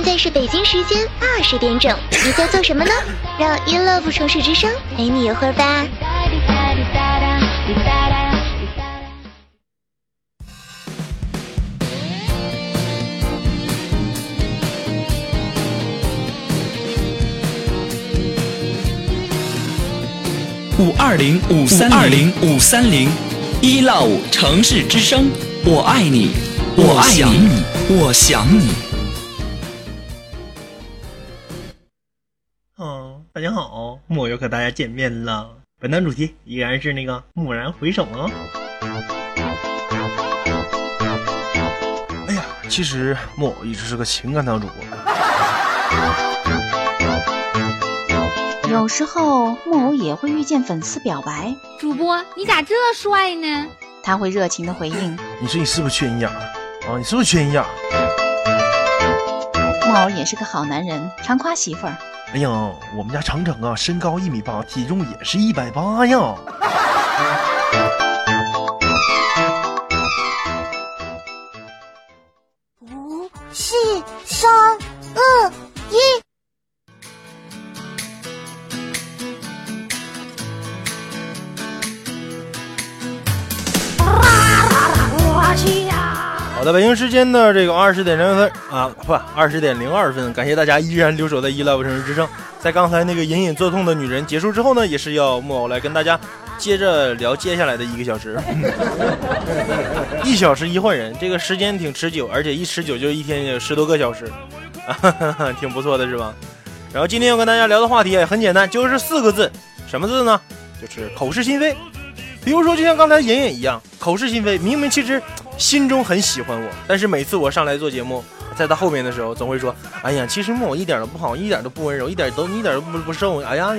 现在是北京时间二十点整，你在做什么呢？让 In Love 城市之声陪你一会儿吧。五二零五三二零五三零一 love 城市之声，我爱你，我想你，我想你。又和大家见面了。本档主题依然是那个蓦然回首啊。哎呀，其实木偶一直是个情感档主播。有时候木偶也会遇见粉丝表白，主播你咋这帅呢？他会热情的回应。你说你是不是缺营养啊？你是不是缺营养？木偶也是个好男人，常夸媳妇儿。哎呀，我们家程程啊，身高一米八，体重也是一百八呀。的，北京时间的这个二十点零分啊，不，二十点零二分。感谢大家依然留守在一 love 城市之声。在刚才那个隐隐作痛的女人结束之后呢，也是要木偶来跟大家接着聊接下来的一个小时。一小时一换人，这个时间挺持久，而且一持久就一天有十多个小时，啊，挺不错的是吧？然后今天要跟大家聊的话题也很简单，就是四个字，什么字呢？就是口是心非。比如说，就像刚才隐隐一样，口是心非，明明其实。心中很喜欢我，但是每次我上来做节目，在他后面的时候，总会说：“哎呀，其实木偶一点都不好，一点都不温柔，一点都一点都不不受。哎呀，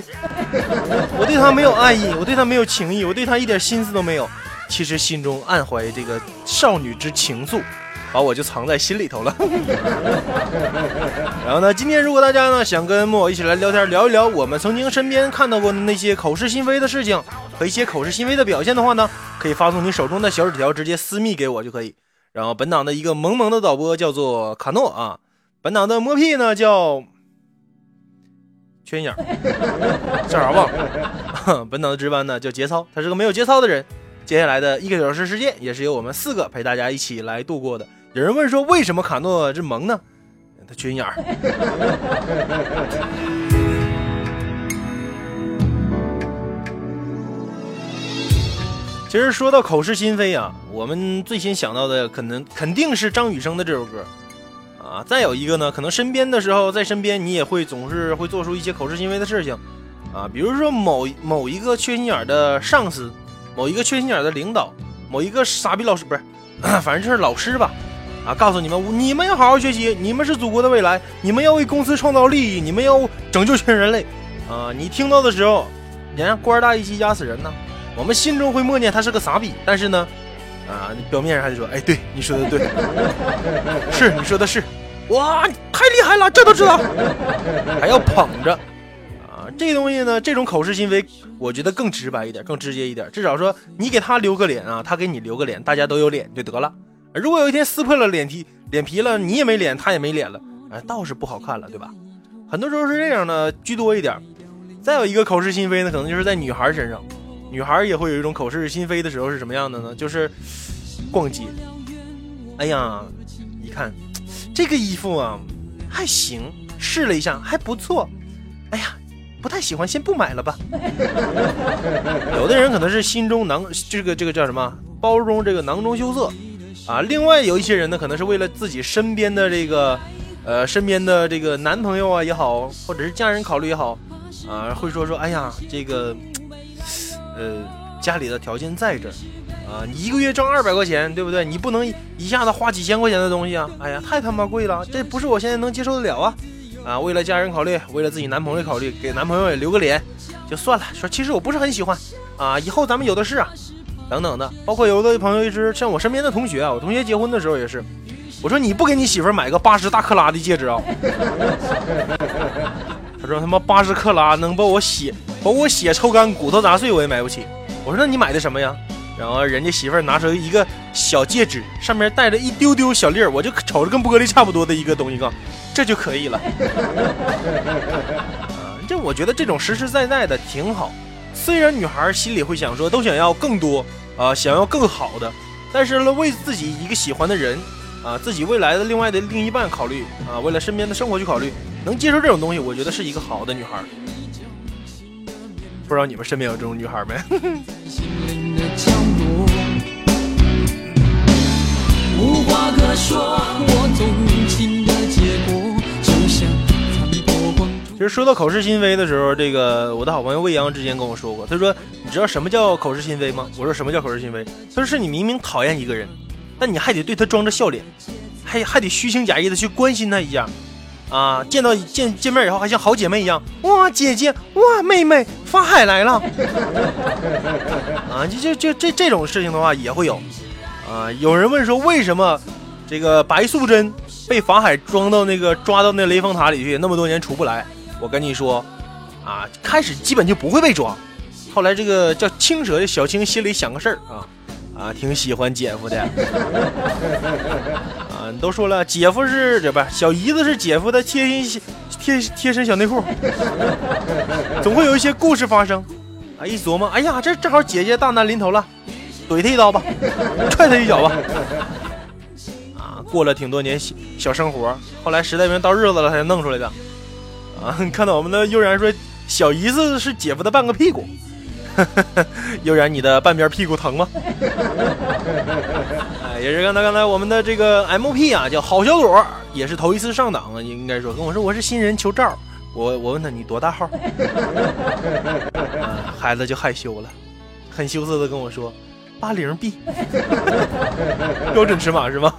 我对他没有爱意，我对他没有情意，我对他一点心思都没有。其实心中暗怀这个少女之情愫，把我就藏在心里头了。然后呢，今天如果大家呢想跟木偶一起来聊天，聊一聊我们曾经身边看到过的那些口是心非的事情和一些口是心非的表现的话呢？可以发送你手中的小纸条，直接私密给我就可以。然后本档的一个萌萌的导播叫做卡诺啊，本档的摸屁呢叫缺心眼儿，叫啥忘了。本档的值班呢叫节操，他是个没有节操的人。接下来的一个小时时间也是由我们四个陪大家一起来度过的。有人问说为什么卡诺这萌呢？他缺心眼儿。其实说到口是心非啊，我们最先想到的可能肯定是张雨生的这首歌，啊，再有一个呢，可能身边的时候在身边，你也会总是会做出一些口是心非的事情，啊，比如说某某一个缺心眼的上司，某一个缺心眼的领导，某一个傻逼老师，不是，反正就是老师吧，啊，告诉你们，你们要好好学习，你们是祖国的未来，你们要为公司创造利益，你们要拯救全人类，啊，你听到的时候，你看官大一级压死人呢。我们心中会默念他是个傻逼，但是呢，啊，表面上还得说，哎，对，你说的对，是你说的是，哇，太厉害了，这都知道，还要捧着，啊，这东西呢，这种口是心非，我觉得更直白一点，更直接一点，至少说你给他留个脸啊，他给你留个脸，大家都有脸就得了。如果有一天撕破了脸皮，脸皮了，你也没脸，他也没脸了，哎，倒是不好看了，对吧？很多时候是这样的，居多一点。再有一个口是心非呢，可能就是在女孩身上。女孩也会有一种口是心非的时候是什么样的呢？就是逛街，哎呀，一看这个衣服啊还行，试了一下还不错，哎呀，不太喜欢，先不买了吧。有的人可能是心中囊这个这个叫什么包中这个囊中羞涩啊。另外有一些人呢，可能是为了自己身边的这个呃身边的这个男朋友啊也好，或者是家人考虑也好啊，会说说哎呀这个。呃，家里的条件在这儿，啊，你一个月挣二百块钱，对不对？你不能一下子花几千块钱的东西啊！哎呀，太他妈贵了，这不是我现在能接受得了啊！啊，为了家人考虑，为了自己男朋友考虑，给男朋友也留个脸，就算了。说其实我不是很喜欢，啊，以后咱们有的是啊，等等的。包括有的朋友一直像我身边的同学啊，我同学结婚的时候也是，我说你不给你媳妇买个八十大克拉的戒指啊？说他妈八十克拉能把我血。把我血抽干，骨头砸碎，我也买不起。我说那你买的什么呀？然后人家媳妇儿拿出一个小戒指，上面带着一丢丢小粒儿，我就瞅着跟玻璃差不多的一个东西，哥，这就可以了。啊，这我觉得这种实实在在的挺好。虽然女孩心里会想说，都想要更多啊，想要更好的，但是呢，为自己一个喜欢的人啊，自己未来的另外的另一半考虑啊，为了身边的生活去考虑，能接受这种东西，我觉得是一个好的女孩。不知道你们身边有这种女孩没？无话可说，我动情的结果就像残破光其实说到口是心非的时候，这个我的好朋友未央之前跟我说过，他说：“你知道什么叫口是心非吗？”我说：“什么叫口是心非？”他说：“是你明明讨厌一个人，但你还得对他装着笑脸，还还得虚情假意的去关心他一下，啊，见到见见面以后还像好姐妹一样，哇，姐姐，哇，妹妹，法海来了，啊，就就就这这种事情的话也会有。”啊！有人问说，为什么这个白素贞被法海装到那个抓到那雷峰塔里去，那么多年出不来？我跟你说，啊，开始基本就不会被抓，后来这个叫青蛇的小青心里想个事儿啊，啊，挺喜欢姐夫的。啊，都说了，姐夫是这不小姨子是姐夫的贴心贴贴身小内裤，总会有一些故事发生。啊，一琢磨，哎呀，这正好姐姐大难临头了。怼他一刀吧，踹他一脚吧。啊，过了挺多年小生活，后来实在没到日子了，才弄出来的。啊，看到我们的悠然说，小姨子是姐夫的半个屁股。悠然，你的半边屁股疼吗？哎，也是刚才刚才我们的这个 MP 啊，叫郝小朵，也是头一次上档啊，应该说跟我说我是新人求照。我我问他你多大号？孩子就害羞了，很羞涩的跟我说。八零 B，标准尺码是吗？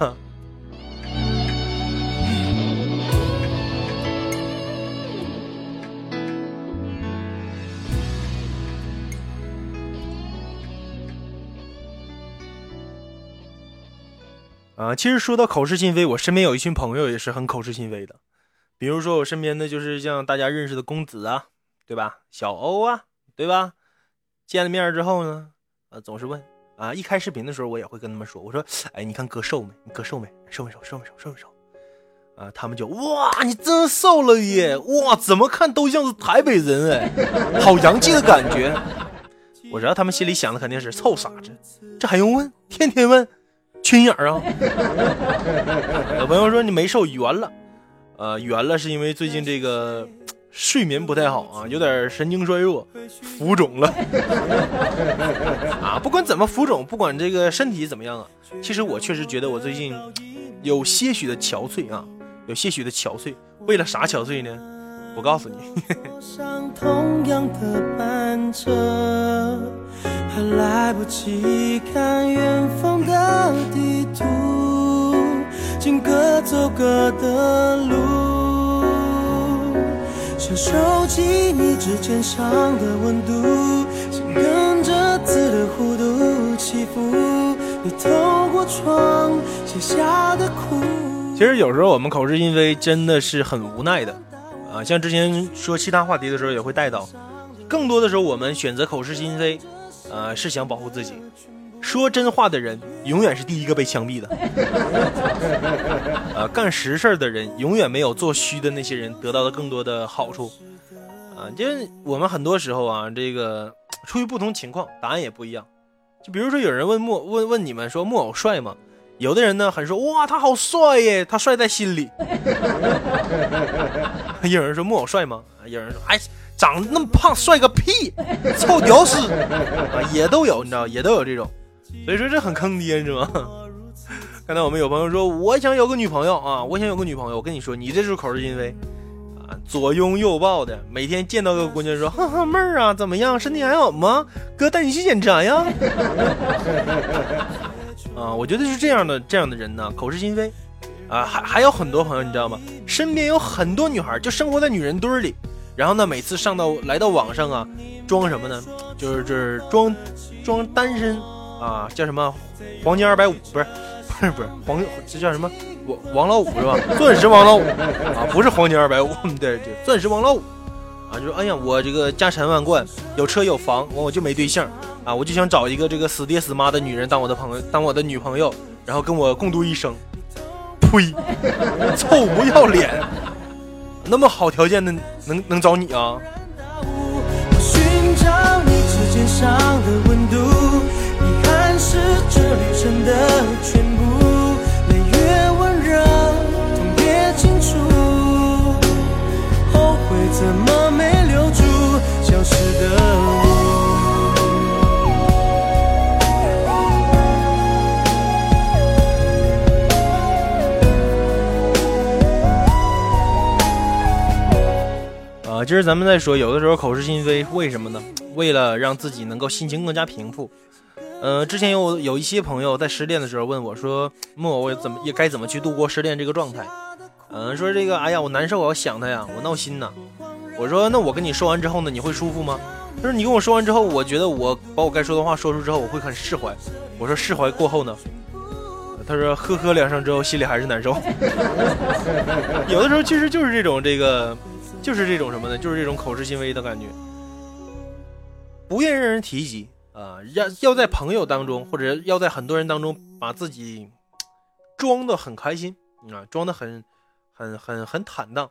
啊，其实说到口是心非，我身边有一群朋友也是很口是心非的。比如说我身边的就是像大家认识的公子啊，对吧？小欧啊，对吧？见了面之后呢，呃，总是问。啊！一开视频的时候，我也会跟他们说：“我说，哎，你看哥瘦没？你哥瘦没？瘦没瘦？瘦没瘦？瘦没瘦？”啊，他们就哇，你真瘦了耶！哇，怎么看都像是台北人哎，好洋气的感觉。我知道他们心里想的肯定是臭傻子，这还用问？天天问，缺心眼啊！有朋友说你没瘦，圆了，呃，圆了是因为最近这个。睡眠不太好啊，有点神经衰弱，浮肿了 啊！不管怎么浮肿，不管这个身体怎么样啊，其实我确实觉得我最近有些许的憔悴啊，有些许的憔悴。为了啥憔悴呢？我告诉你。收起你指尖上的温度，心跟着字的弧度起伏。你透过窗写下的苦。其实有时候我们口是心非真的是很无奈的啊，像之前说其他话题的时候也会带到，更多的时候我们选择口是心非，呃，是想保护自己。说真话的人永远是第一个被枪毙的，呃，干实事的人永远没有做虚的那些人得到的更多的好处，啊，就我们很多时候啊，这个出于不同情况，答案也不一样。就比如说有人问木问问你们说木偶帅吗？有的人呢很说哇他好帅耶，他帅在心里。有人说木偶帅吗？有人说哎长得那么胖帅个屁，臭屌丝啊也都有，你知道也都有这种。所以说这很坑爹是吗？刚才我们有朋友说我想有个女朋友啊，我想有个女朋友。我跟你说，你这就是口是心非啊，左拥右抱的，每天见到个姑娘说，哼哼妹儿啊，怎么样，身体还好吗？哥带你去检查呀。啊，我觉得是这样的，这样的人呢，口是心非啊，还还有很多朋友，你知道吗？身边有很多女孩就生活在女人堆里，然后呢，每次上到来到网上啊，装什么呢？就是就是装装单身。啊，叫什么？黄金二百五不是，不是不是黄，这叫什么？王王老五是吧？钻石王老五啊，不是黄金二百五，对对，钻石王老五啊，就说哎呀，我这个家产万贯，有车有房，我我就没对象啊，我就想找一个这个死爹死妈的女人当我的朋友，当我的女朋友，然后跟我共度一生。呸！臭不要脸！那么好条件的能能找你啊？我寻找你指尖上的温度，遗憾是这旅程的全部，泪越温热，痛越清楚，后悔怎么没留住消失的我。今儿咱们再说，有的时候口是心非，为什么呢？为了让自己能够心情更加平复。呃，之前有有一些朋友在失恋的时候问我说：“莫，我怎么也该怎么去度过失恋这个状态？”嗯、说这个，哎呀，我难受，我要想他呀，我闹心呐。我说，那我跟你说完之后呢，你会舒服吗？他说，你跟我说完之后，我觉得我把我该说的话说出之后，我会很释怀。我说，释怀过后呢？他说，呵呵两声之后，心里还是难受。有的时候其实就是这种这个。就是这种什么呢？就是这种口是心非的感觉，不愿让人提及啊，要要在朋友当中或者要在很多人当中把自己装的很开心啊，装的很很很很坦荡，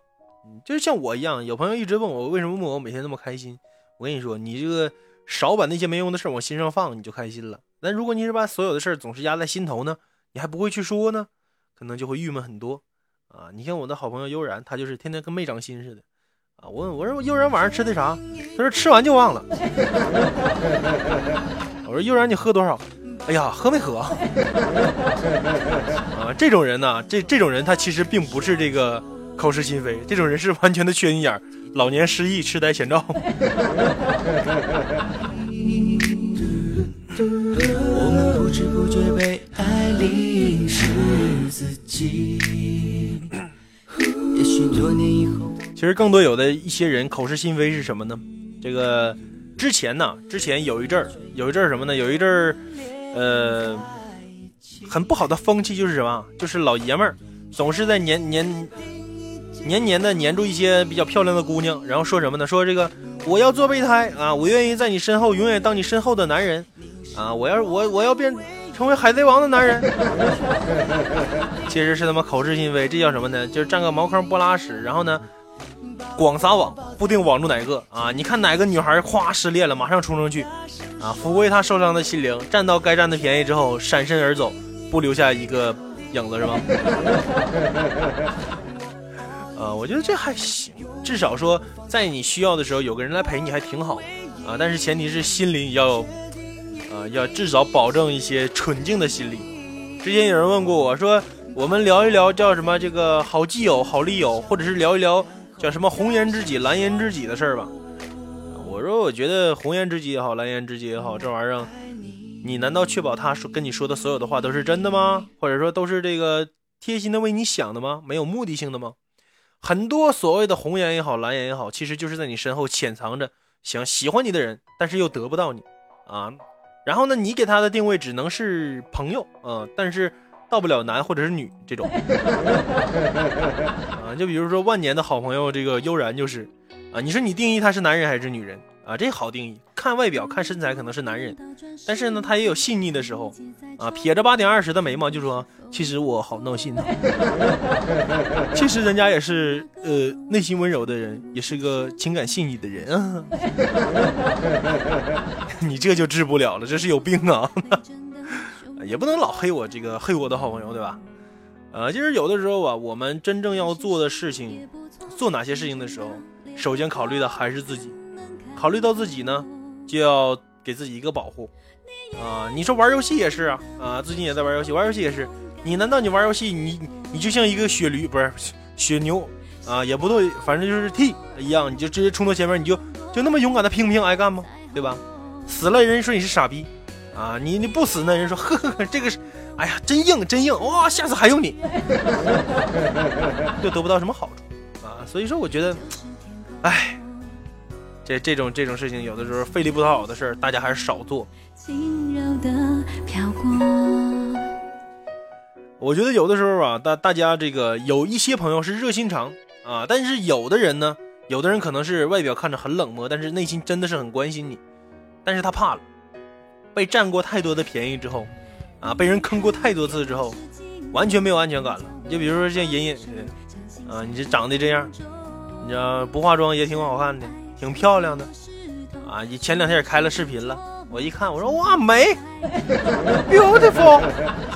就是像我一样，有朋友一直问我为什么我每天那么开心，我跟你说，你这个少把那些没用的事往心上放，你就开心了。但如果你是把所有的事总是压在心头呢，你还不会去说呢，可能就会郁闷很多啊。你像我的好朋友悠然，他就是天天跟没长心似的。啊，我问我说悠然晚上吃的啥？他说吃完就忘了。我说悠然你喝多少？哎呀，喝没喝？啊，这种人呢，这这种人他其实并不是这个口是心非，这种人是完全的缺心眼儿，老年失忆、痴呆、前兆。我们不知不觉被爱淋湿自己。也许多年以后。其实更多有的一些人口是心非是什么呢？这个之前呢，之前有一阵儿，有一阵儿什么呢？有一阵儿，呃，很不好的风气就是什么？就是老爷们儿总是在黏黏黏黏的黏住一些比较漂亮的姑娘，然后说什么呢？说这个我要做备胎啊，我愿意在你身后永远当你身后的男人啊，我要我我要变成为海贼王的男人。其实是他妈口是心非，这叫什么呢？就是占个茅坑不拉屎，然后呢？广撒网，不定网住哪个啊？你看哪个女孩夸失恋了，马上冲上去，啊，抚慰她受伤的心灵，占到该占的便宜之后，闪身而走，不留下一个影子是吗？啊，我觉得这还行，至少说在你需要的时候有个人来陪你还挺好啊。但是前提是心里要，啊，要至少保证一些纯净的心理。之前有人问过我说，我们聊一聊叫什么这个好基友、好利友，或者是聊一聊。叫什么红颜知己、蓝颜知己的事儿吧？我说，我觉得红颜知己也好，蓝颜知己也好，这玩意儿，你难道确保他说跟你说的所有的话都是真的吗？或者说都是这个贴心的为你想的吗？没有目的性的吗？很多所谓的红颜也好，蓝颜也好，其实就是在你身后潜藏着想喜欢你的人，但是又得不到你啊。然后呢，你给他的定位只能是朋友啊，但是。到不了男或者是女这种就比如说万年的好朋友这个悠然就是啊，你说你定义他是男人还是女人啊？这好定义，看外表看身材可能是男人，但是呢他也有细腻的时候啊，撇着八点二十的眉毛就说其实我好闹心啊，其实人家也是呃内心温柔的人，也是个情感细腻的人啊，你这就治不了了，这是有病啊。也不能老黑我这个黑我的好朋友，对吧？呃，其实有的时候啊，我们真正要做的事情，做哪些事情的时候，首先考虑的还是自己。考虑到自己呢，就要给自己一个保护。啊，你说玩游戏也是啊，啊，最近也在玩游戏，玩游戏也是。你难道你玩游戏，你你就像一个血驴，不是血牛啊，也不对，反正就是 T 一样，你就直接冲到前面，你就就那么勇敢的拼拼挨干吗？对吧？死了人说你是傻逼。啊，你你不死，那人说 呵呵呵，这个是，哎呀，真硬真硬哇，下次还用你，又得不到什么好处啊，所以说我觉得，哎，这这种这种事情，有的时候费力不讨好的事儿，大家还是少做。我觉得有的时候啊，大大家这个有一些朋友是热心肠啊，但是有的人呢，有的人可能是外表看着很冷漠，但是内心真的是很关心你，但是他怕了。被占过太多的便宜之后，啊，被人坑过太多次之后，完全没有安全感了。就比如说像隐隐，啊，你这长得这样，知道不化妆也挺好看的，挺漂亮的，啊，你前两天也开了视频了，我一看我说哇美，beautiful，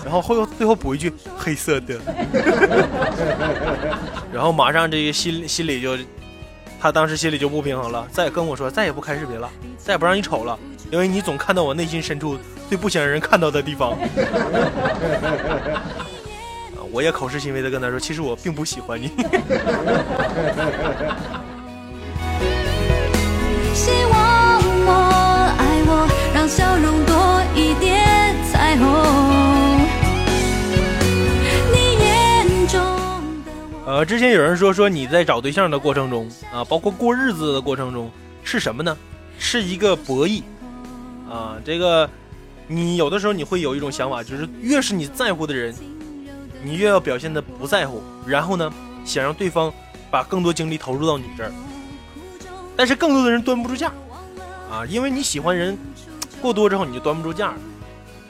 然后后最后补一句黑色的，然后马上这个心心里就，他当时心里就不平衡了，再跟我说再也不开视频了，再也不让你瞅了，因为你总看到我内心深处最不想让人看到的地方。我也口是心非的跟他说，其实我并不喜欢你。希望我爱我，让笑容多一点彩虹。你眼中的我。呃，之前有人说说你在找对象的过程中啊，包括过日子的过程中，是什么呢？是一个博弈啊。这个你有的时候你会有一种想法，就是越是你在乎的人。你越要表现的不在乎，然后呢，想让对方把更多精力投入到你这儿，但是更多的人端不住架，啊，因为你喜欢人过多之后，你就端不住架了，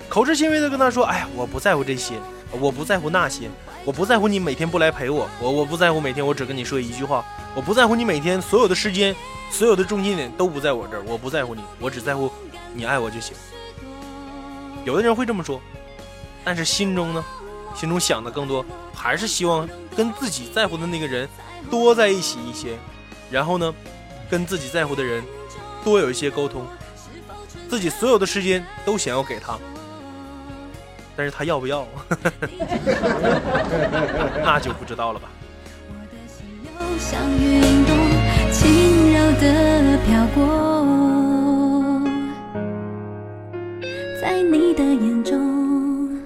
口是心非的跟他说：“哎呀，我不在乎这些，我不在乎那些，我不在乎你每天不来陪我，我我不在乎每天我只跟你说一句话，我不在乎你每天所有的时间，所有的重心点都不在我这儿，我不在乎你，我只在乎你爱我就行。”有的人会这么说，但是心中呢？心中想的更多，还是希望跟自己在乎的那个人多在一起一些，然后呢，跟自己在乎的人多有一些沟通，自己所有的时间都想要给他，但是他要不要，那就不知道了吧。在你的的眼中。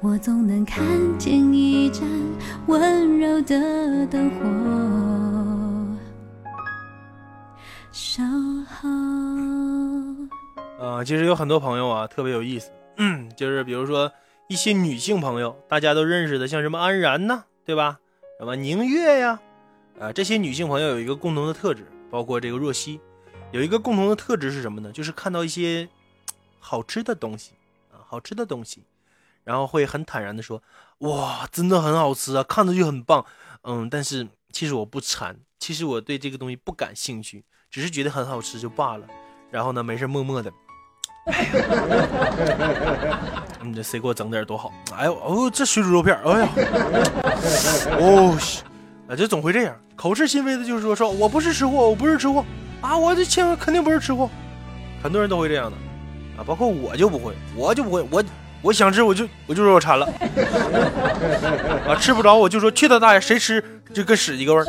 我总能看见一盏温柔的灯火，守候。啊，其实有很多朋友啊，特别有意思，嗯 就是比如说一些女性朋友，大家都认识的，像什么安然呐，对吧？什么宁月呀，啊，这些女性朋友有一个共同的特质，包括这个若曦，有一个共同的特质是什么呢？就是看到一些好吃的东西啊，好吃的东西。然后会很坦然的说：“哇，真的很好吃啊，看着就很棒。嗯，但是其实我不馋，其实我对这个东西不感兴趣，只是觉得很好吃就罢了。然后呢，没事默默的，哎呀，你这谁给我整点多好？哎呦，哦，这水煮肉片，哎呀，哦，啊，就总会这样，口是心非的，就是说说我不是吃货，我不是吃货啊，我这千万肯定不是吃货，很多人都会这样的啊，包括我就不会，我就不会，我。”我想吃，我就我就说我馋了，啊，吃不着我就说去他大爷，谁吃就跟屎一个味儿。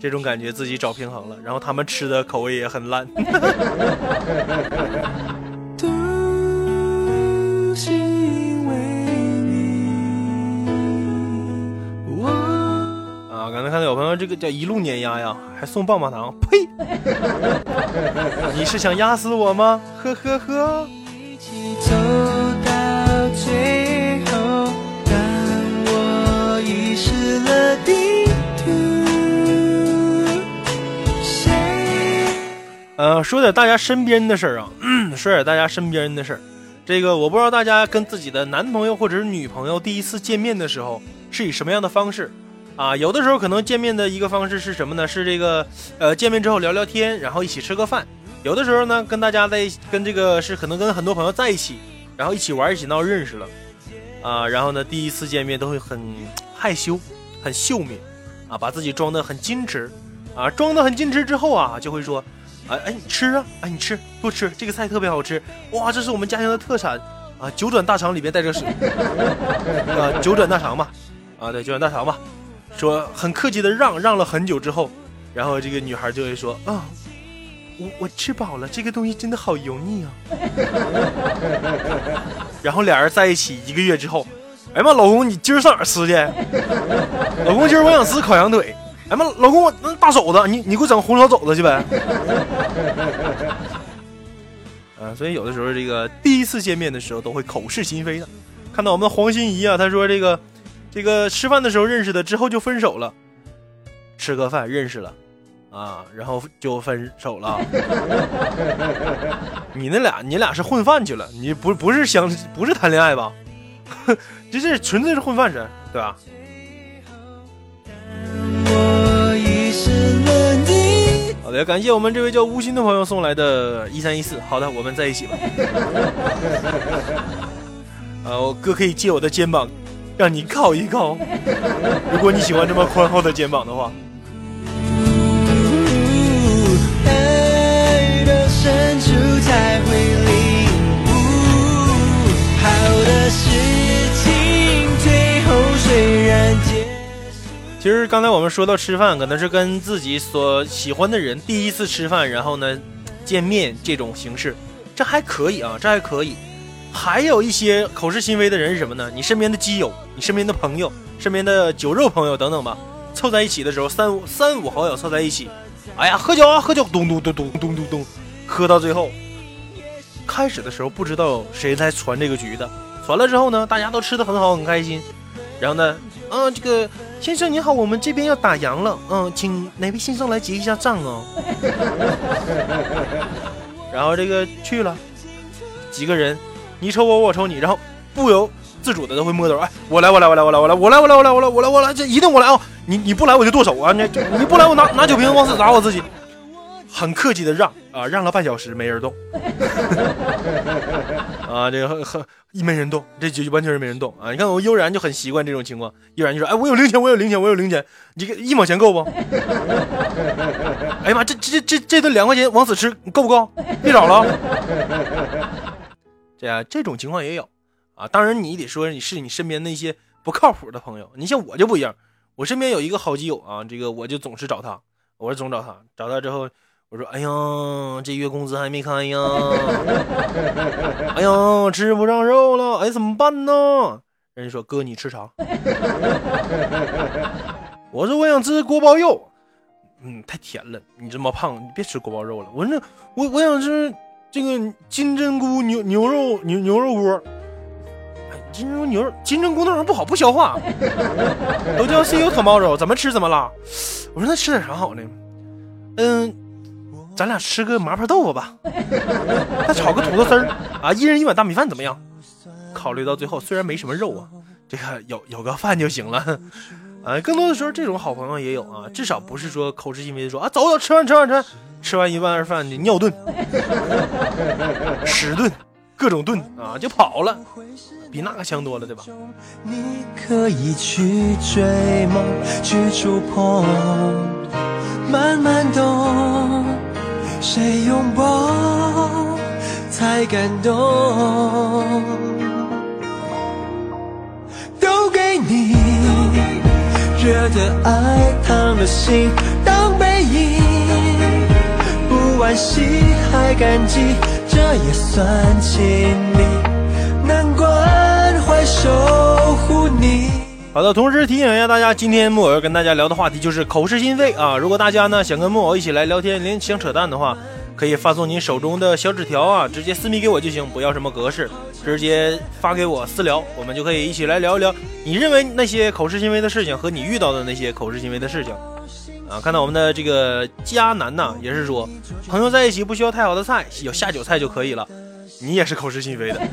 这种感觉自己找平衡了，然后他们吃的口味也很烂。啊，刚才看到有朋友这个叫一路碾压呀，还送棒棒糖，呸！你是想压死我吗？呵呵呵。呃，说点大家身边的事儿啊，说点大家身边的事儿。这个我不知道大家跟自己的男朋友或者是女朋友第一次见面的时候是以什么样的方式啊？有的时候可能见面的一个方式是什么呢？是这个呃，见面之后聊聊天，然后一起吃个饭。有的时候呢，跟大家在跟这个是可能跟很多朋友在一起，然后一起玩一起闹认识了，啊，然后呢第一次见面都会很害羞，很秀敏，啊，把自己装得很矜持，啊，装得很矜持之后啊，就会说，哎哎你吃啊，哎你吃多吃，这个菜特别好吃，哇，这是我们家乡的特产，啊，九转大肠里面带着水，啊，九转大肠嘛，啊对，九转大肠嘛，说很客气的让让了很久之后，然后这个女孩就会说，啊。我我吃饱了，这个东西真的好油腻啊！然后俩人在一起一个月之后，哎妈，老公你今儿上哪儿吃去？老公今儿我想吃烤羊腿。哎妈，老公我那大肘子，你你给我整红烧肘子去呗。啊，所以有的时候这个第一次见面的时候都会口是心非的。看到我们的黄心怡啊，她说这个这个吃饭的时候认识的，之后就分手了。吃个饭认识了，啊，然后就分手了。你那俩，你俩是混饭去了？你不不是相不是谈恋爱吧？这 这纯粹是混饭吃，对吧？好的，感谢我们这位叫吴昕的朋友送来的一三一四。好的，我们在一起吧。呃，我哥可以借我的肩膀让你靠一靠。如果你喜欢这么宽厚的肩膀的话。其实刚才我们说到吃饭，可能是跟自己所喜欢的人第一次吃饭，然后呢见面这种形式，这还可以啊，这还可以。还有一些口是心非的人是什么呢？你身边的基友、你身边的朋友、身边的酒肉朋友等等吧，凑在一起的时候，三五三五好友凑在一起，哎呀，喝酒啊，喝酒，咚咚咚咚咚咚咚，喝到最后，开始的时候不知道谁在传这个局的，传了之后呢，大家都吃的很好，很开心。然后呢，嗯、这个先生您好，我们这边要打烊了，嗯，请哪位先生来结一下账哦。然后这个去了，几个人，你瞅我，我瞅你，然后不由自主的都会摸头，哎，我来，我来，我来，我来，我来，我来，我来，我来，我来，我来，我来，这一定我来啊！你你不来我就剁手啊！你你不来我拿拿酒瓶往死砸我自己。很客气的让啊，让了半小时没人动，啊，这个很很没人动，这就完全是没人动啊！你看我悠然就很习惯这种情况，悠然就说：“哎，我有零钱，我有零钱，我有零钱，你给一毛钱够不？” 哎呀妈，这这这这顿两块钱往死吃，够不够？别找了。这样这种情况也有啊，当然你得说你是你身边那些不靠谱的朋友，你像我就不一样，我身边有一个好基友啊，这个我就总是找他，我是总找他，找他之后。我说：“哎呀，这月工资还没开呀！哎呀，吃不上肉了，哎，怎么办呢？”人家说：“哥，你吃啥？”我说：“我想吃锅包肉。”嗯，太甜了，你这么胖，你别吃锅包肉了。我说：“我我想吃这个金针菇牛牛肉牛牛肉锅。”哎，金针菇牛肉金针菇那玩意儿不好，不消化。都叫 see you tomorrow，怎么吃怎么拉。我说：“那吃点啥好呢？”嗯。咱俩吃个麻婆豆腐吧，再炒个土豆丝儿啊，一人一碗大米饭怎么样？考虑到最后，虽然没什么肉啊，这个有有个饭就行了。啊，更多的时候这种好朋友也有啊，至少不是说口是心非的说啊，走走，吃完吃完吃完，吃完一碗饭就尿遁、屎遁、各种遁啊，就跑了，比那个强多了，对吧？你可以去追梦，去触碰，慢慢懂。谁拥抱才感动？都给你觉得爱烫了心当背影，不惋惜还感激，这也算亲密，能关怀守护你。好的，同时提醒一下大家，今天木偶要跟大家聊的话题就是口是心非啊。如果大家呢想跟木偶一起来聊天、连想扯淡的话，可以发送您手中的小纸条啊，直接私密给我就行，不要什么格式，直接发给我私聊，我们就可以一起来聊一聊你认为那些口是心非的事情和你遇到的那些口是心非的事情啊。看到我们的这个迦南呐，也是说朋友在一起不需要太好的菜，有下酒菜就可以了。你也是口是心非的。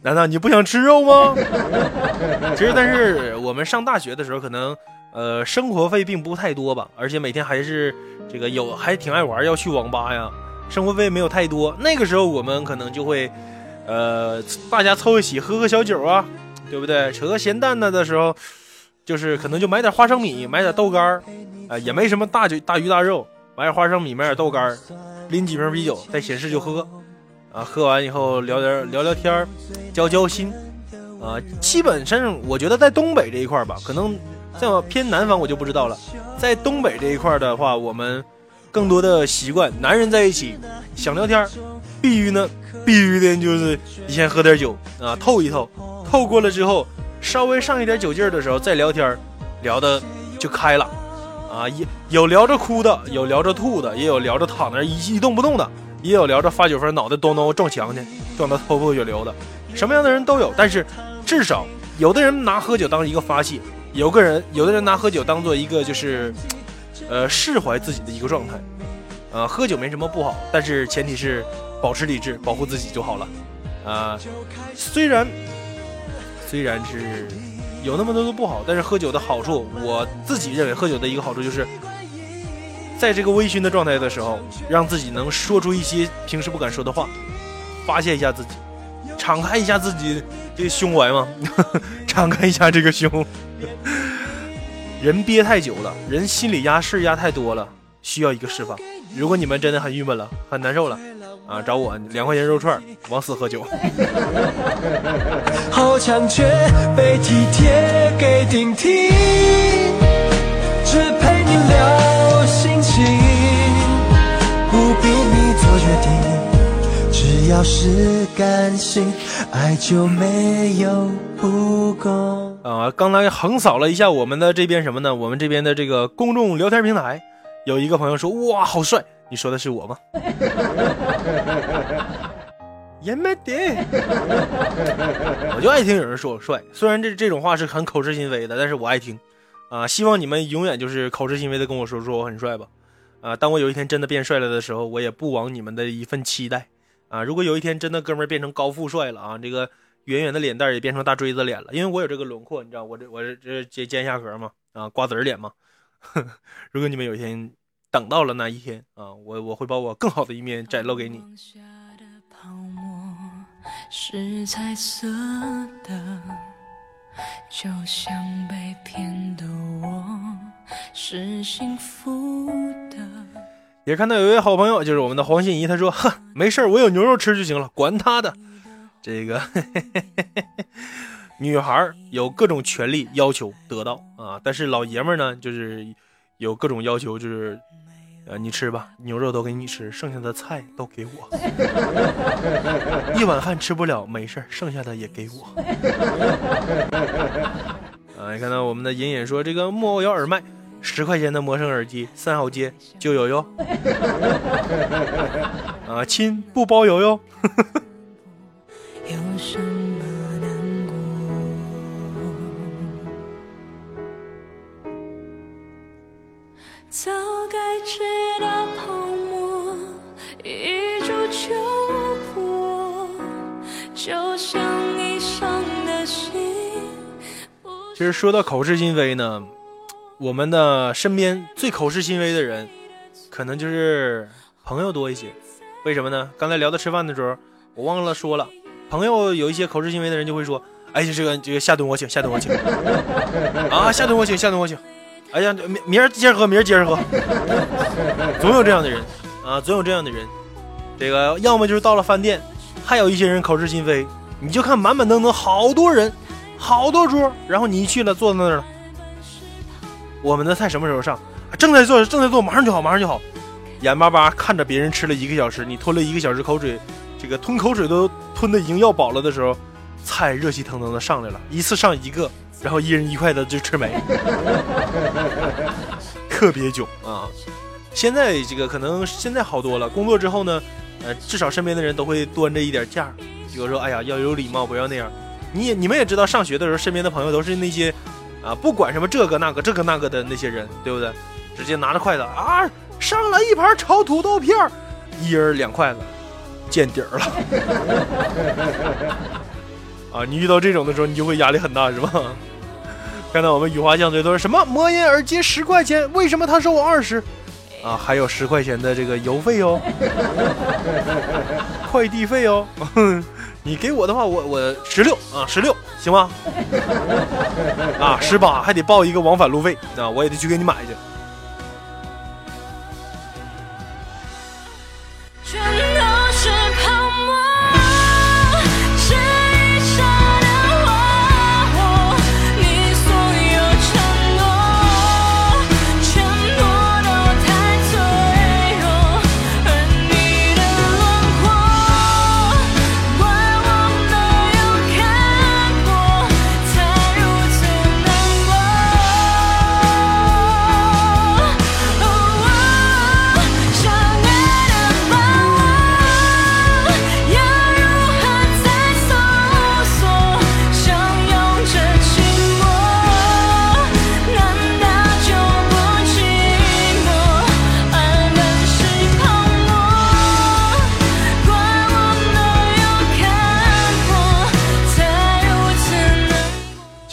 难道你不想吃肉吗？其实，但是我们上大学的时候，可能呃生活费并不太多吧，而且每天还是这个有还挺爱玩，要去网吧呀，生活费没有太多。那个时候我们可能就会呃大家凑一起喝个小酒啊，对不对？扯个闲蛋呢的时候，就是可能就买点花生米，买点豆干儿，啊也没什么大酒大鱼大肉，买点花生米，买点豆干儿，拎几瓶啤酒在寝室就喝。啊，喝完以后聊点聊聊天儿，交交心，啊，基本上我觉得在东北这一块吧，可能在我偏南方我就不知道了。在东北这一块儿的话，我们更多的习惯，男人在一起想聊天，必须呢，必须的就是你先喝点酒啊，透一透，透过了之后，稍微上一点酒劲儿的时候再聊天，聊的就开了，啊，有有聊着哭的，有聊着吐的，也有聊着躺那一一动不动的。也有聊着发酒疯，脑袋咚咚撞墙去，撞得头破血流的，什么样的人都有。但是，至少有的人拿喝酒当一个发泄，有个人，有的人拿喝酒当做一个就是，呃，释怀自己的一个状态。呃，喝酒没什么不好，但是前提是保持理智，保护自己就好了。啊，虽然虽然是有那么多的不好，但是喝酒的好处，我自己认为喝酒的一个好处就是在这个微醺的状态的时候，让自己能说出一些平时不敢说的话，发泄一下自己，敞开一下自己这胸怀嘛，敞开一下这个胸。人憋太久了，人心里压事压太多了，需要一个释放。如果你们真的很郁闷了，很难受了，啊，找我两块钱肉串，往死喝酒。好强却被体贴给顶替，只陪你聊心情，不逼你做决定，只要是甘心，爱就没有不公。啊，刚才横扫了一下我们的这边什么呢？我们这边的这个公众聊天平台，有一个朋友说：“哇，好帅！”你说的是我吗？也没得，我就爱听有人说我帅。虽然这这种话是很口是心非的，但是我爱听。啊，希望你们永远就是口是心非的跟我说说我很帅吧。啊，当我有一天真的变帅了的时候，我也不枉你们的一份期待。啊，如果有一天真的哥们儿变成高富帅了啊，这个圆圆的脸蛋也变成大锥子脸了，因为我有这个轮廓，你知道我这我这这尖尖下颌嘛，啊，瓜子脸嘛。如果你们有一天。等到了那一天啊，我我会把我更好的一面展露给你。是彩色的，就像被骗的我是幸福的。也看到有一位好朋友，就是我们的黄心怡，他说：“呵，没事我有牛肉吃就行了，管他的。”这个嘿嘿嘿女孩有各种权利要求得到啊，但是老爷们呢，就是有各种要求，就是。呃，你吃吧，牛肉都给你吃，剩下的菜都给我。一碗饭吃不了没事剩下的也给我。啊，你看到我们的隐隐说这个木偶摇耳麦，十块钱的魔声耳机，三号街就有哟。啊，亲不包邮哟。早该知道泡沫一触就破，就像你伤的心。其实说到口是心非呢，我们的身边最口是心非的人，可能就是朋友多一些。为什么呢？刚才聊到吃饭的时候，我忘了说了，朋友有一些口是心非的人就会说：“哎，这个这个下顿我请，下顿我请 啊，下顿我请，下顿我请。”哎呀，明明儿接着喝，明儿接着喝，总有这样的人啊，总有这样的人。这个要么就是到了饭店，还有一些人口是心非。你就看满满登登好多人，好多桌，然后你一去了，坐在那儿了。我们的菜什么时候上？正在做，正在做，马上就好，马上就好。眼巴巴看着别人吃了一个小时，你吞了一个小时口水，这个吞口水都吞的已经要饱了的时候，菜热气腾腾的上来了，一次上一个。然后一人一块的就吃没，特别囧啊！现在这个可能现在好多了，工作之后呢，呃，至少身边的人都会端着一点架，比如说，哎呀，要有礼貌，不要那样。你也你们也知道，上学的时候，身边的朋友都是那些啊，不管什么这个那个这个那个的那些人，对不对？直接拿着筷子啊，上来一盘炒土豆片儿一人两筷子，见底儿了。啊，你遇到这种的时候，你就会压力很大，是吧？看到我们雨花酱最多什么魔音耳机十块钱，为什么他收我二十？啊，还有十块钱的这个邮费哦，快递费哦。你给我的话，我我十六啊，十六行吗？啊，十八还得报一个往返路费啊，我也得去给你买去。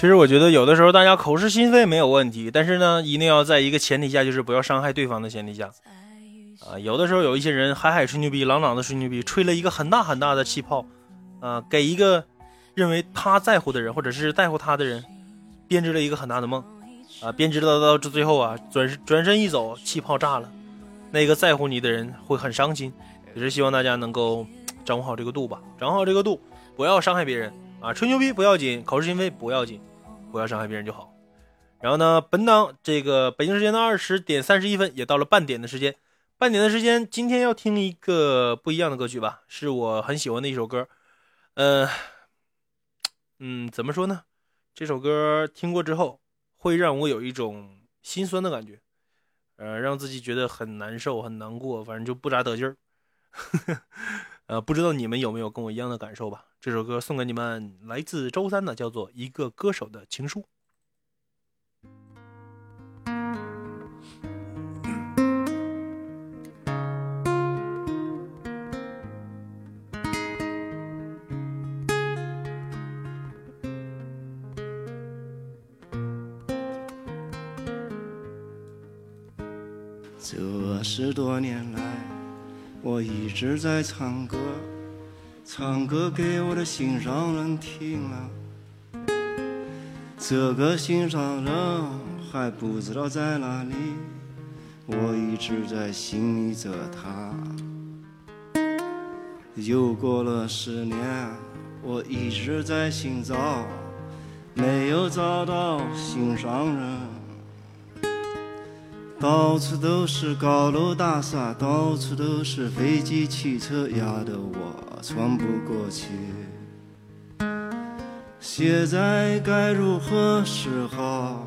其实我觉得有的时候大家口是心非没有问题，但是呢，一定要在一个前提下，就是不要伤害对方的前提下。啊，有的时候有一些人海海吹牛逼，朗朗的吹牛逼，吹了一个很大很大的气泡，啊，给一个认为他在乎的人，或者是在乎他的人，编织了一个很大的梦，啊，编织到到这最后啊，转转身一走，气泡炸了，那个在乎你的人会很伤心。也是希望大家能够掌握好这个度吧，掌握好这个度，不要伤害别人啊，吹牛逼不要紧，口是心非不要紧，不要伤害别人就好。然后呢，本档这个北京时间的二十点三十一分，也到了半点的时间。半点的时间，今天要听一个不一样的歌曲吧，是我很喜欢的一首歌。呃，嗯，怎么说呢？这首歌听过之后，会让我有一种心酸的感觉，呃，让自己觉得很难受、很难过，反正就不咋得劲儿。呃，不知道你们有没有跟我一样的感受吧？这首歌送给你们，来自周三的，叫做《一个歌手的情书》。这十多年来，我一直在唱歌，唱歌给我的心上人听了。这个心上人还不知道在哪里，我一直在心里着他。又过了十年，我一直在寻找，没有找到心上人。到处都是高楼大厦，到处都是飞机汽车，压得我喘不过气。现在该如何是好？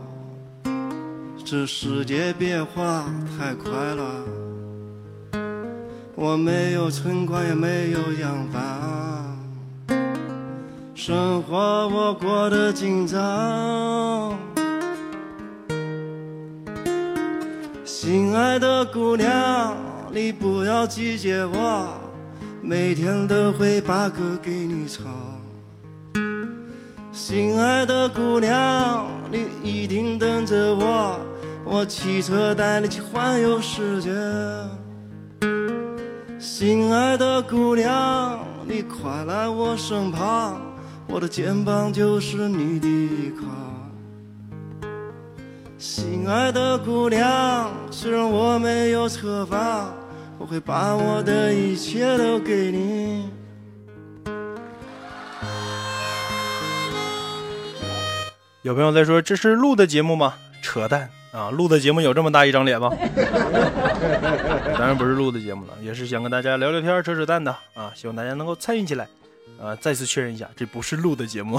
这世界变化太快了，我没有存款，也没有洋房，生活我过得紧张。亲爱的姑娘，你不要拒绝我，每天都会把歌给你唱。心爱的姑娘，你一定等着我，我骑车带你去环游世界。心爱的姑娘，你快来我身旁，我的肩膀就是你的依靠。心爱的姑娘，虽然我没有车房，我会把我的一切都给你。有朋友在说这是录的节目吗？扯淡啊！录的节目有这么大一张脸吗？当然不是录的节目了，也是想跟大家聊聊天、扯扯淡的啊！希望大家能够参与起来啊！再次确认一下，这不是录的节目。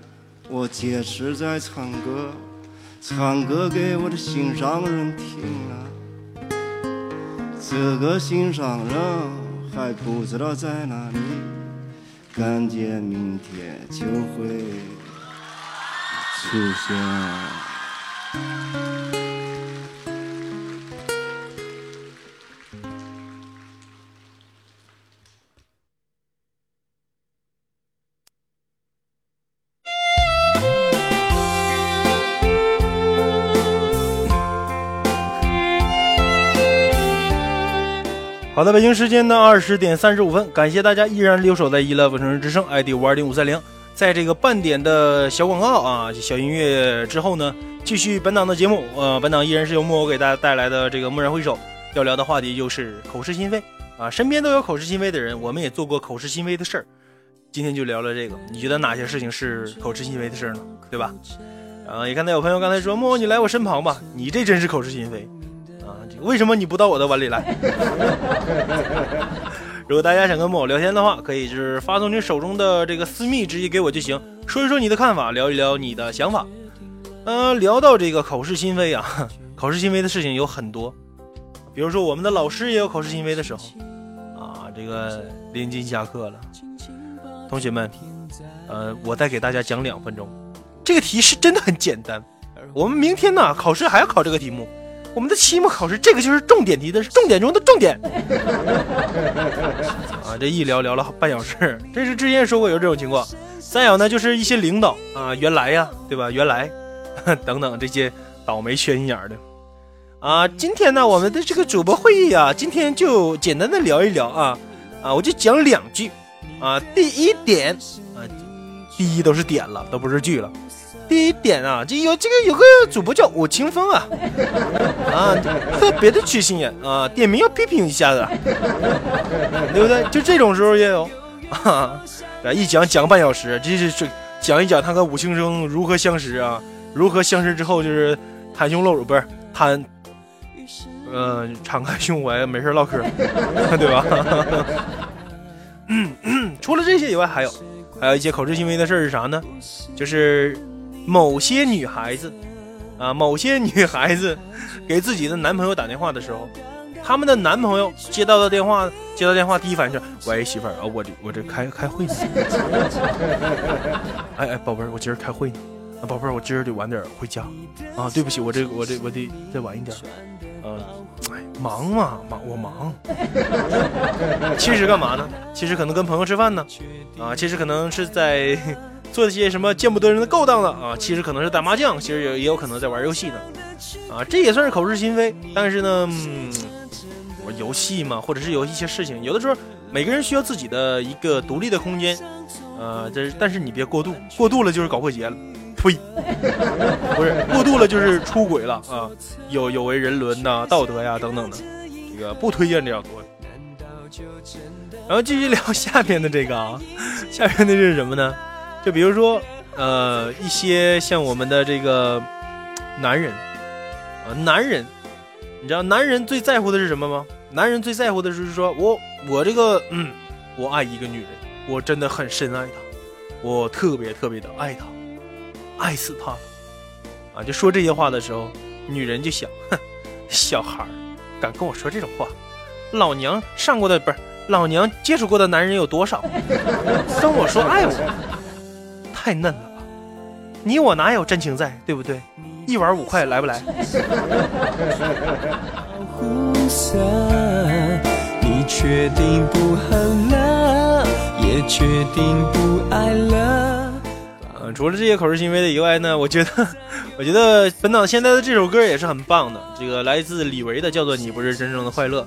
我坚持在唱歌，唱歌给我的心上人听了。这个心上人还不知道在哪里，感觉明天就会出现。好的，北京时间的二十点三十五分，感谢大家依然留守在一 love 城市之声 ID 五二零五三零。在这个半点的小广告啊、小音乐之后呢，继续本档的节目。呃，本档依然是由木偶给大家带来的这个蓦然回首，要聊的话题就是口是心非啊。身边都有口是心非的人，我们也做过口是心非的事儿。今天就聊聊这个，你觉得哪些事情是口是心非的事儿呢？对吧？啊，也看到有朋友刚才说，木偶你来我身旁吧，你这真是口是心非！为什么你不到我的碗里来？如果大家想跟木偶聊天的话，可以就是发送你手中的这个私密直接给我就行，说一说你的看法，聊一聊你的想法。呃，聊到这个口是心非啊，口是心非的事情有很多，比如说我们的老师也有口是心非的时候啊。这个临近下课了，同学们，呃，我再给大家讲两分钟。这个题是真的很简单，我们明天呢考试还要考这个题目。我们的期末考试，这个就是重点题的重点中的重点。啊，这一聊聊了半小时，这是之前说过有这种情况。再有呢，就是一些领导啊，原来呀，对吧？原来 等等这些倒霉缺心眼的啊。今天呢，我们的这个主播会议啊，今天就简单的聊一聊啊啊，我就讲两句啊。第一点啊，第一都是点了，都不是句了。第一点啊，这有这个有个主播叫我清风啊，啊，特别的缺心眼啊，点名要批评一下子，对不对？就这种时候也有啊，一讲讲半小时，这是这讲一讲他跟武清生如何相识啊，如何相识之后就是袒胸露乳，不是袒，嗯，敞开胸怀，没事唠嗑，对吧？嗯，除了这些以外，还有还有一些口是心非的事儿是啥呢？就是。某些女孩子，啊，某些女孩子 给自己的男朋友打电话的时候，他们的男朋友接到的电话，接到电话第一反应是：喂，媳妇儿啊，我这我这开开会呢。哎哎，宝贝儿，我今儿开会呢。啊，宝贝儿，我今儿得晚点回家。啊，对不起，我这我这我得再晚一点。嗯，哎，忙嘛，忙我忙。其实干嘛呢？其实可能跟朋友吃饭呢。啊，其实可能是在。做一些什么见不得人的勾当了啊，其实可能是打麻将，其实也也有可能在玩游戏呢，啊，这也算是口是心非。但是呢，嗯，我游戏嘛，或者是有一些事情，有的时候每个人需要自己的一个独立的空间，呃，这但是你别过度，过度了就是搞破鞋了，呸，不是过度了就是出轨了啊，有有违人伦呐、道德呀等等的，这个不推荐这样做。然后继续聊下边的这个啊，下边的是什么呢？就比如说，呃，一些像我们的这个男人，啊，男人，你知道男人最在乎的是什么吗？男人最在乎的就是说我，我这个，嗯，我爱一个女人，我真的很深爱她，我特别特别的爱她，爱死她了，啊，就说这些话的时候，女人就想，哼，小孩敢跟我说这种话，老娘上过的不是，老娘接触过的男人有多少？跟我说爱我。太嫩了吧！你我哪有真情在，对不对？一碗五块，来不来？你确定不恨了，也确定不爱了。嗯，除了这些口是心非的以外呢，我觉得，我觉得本档现在的这首歌也是很棒的。这个来自李维的，叫做《你不是真正的快乐》，